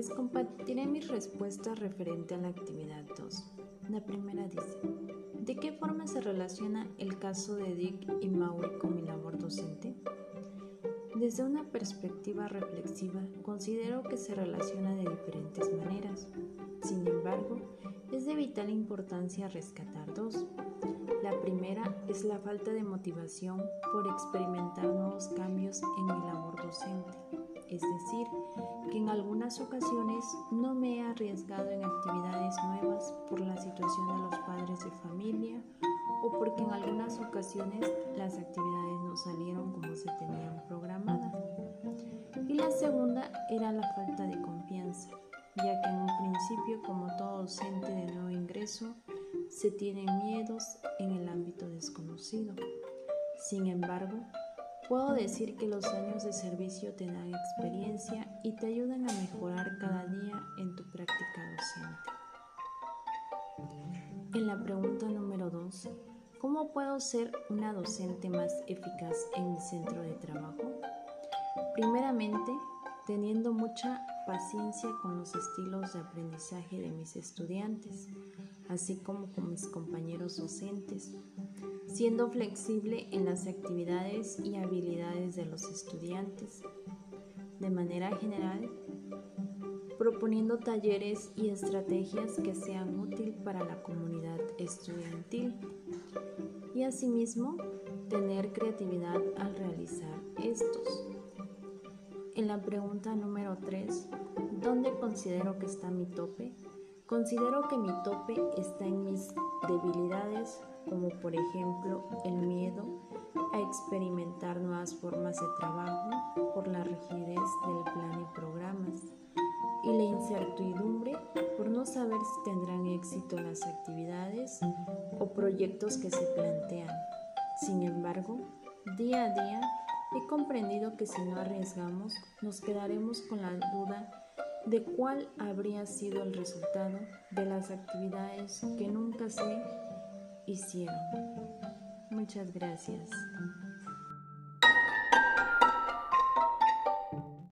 Les compartiré mis respuestas referente a la actividad 2. La primera dice, ¿de qué forma se relaciona el caso de Dick y Maury con mi labor docente? Desde una perspectiva reflexiva, considero que se relaciona de diferentes maneras. Sin embargo, es de vital importancia rescatar dos. La primera es la falta de motivación por experimentar nuevos cambios en mi labor docente, es decir, que en algunas ocasiones no me he arriesgado en actividades nuevas por la situación de los padres de familia o porque en algunas ocasiones las actividades no salieron como se tenían programadas. Y la segunda era la falta de confianza, ya que en un principio, como todo docente de nuevo ingreso, se tienen miedos en el ámbito desconocido. Sin embargo, puedo decir que los años de servicio te dan experiencia y te ayudan a mejorar cada día en tu práctica docente. En la pregunta número 2, ¿cómo puedo ser una docente más eficaz en mi centro de trabajo? Primeramente, teniendo mucha paciencia con los estilos de aprendizaje de mis estudiantes, así como con mis compañeros docentes, siendo flexible en las actividades y habilidades de los estudiantes. De manera general, proponiendo talleres y estrategias que sean útiles para la comunidad estudiantil y asimismo tener creatividad al realizar estos. En la pregunta número 3, ¿dónde considero que está mi tope? Considero que mi tope está en mis debilidades, como por ejemplo el miedo a experimentar nuevas formas de trabajo por la rigidez del plan y programas, y la incertidumbre por no saber si tendrán éxito las actividades o proyectos que se plantean. Sin embargo, día a día He comprendido que si no arriesgamos, nos quedaremos con la duda de cuál habría sido el resultado de las actividades que nunca se hicieron. Muchas gracias.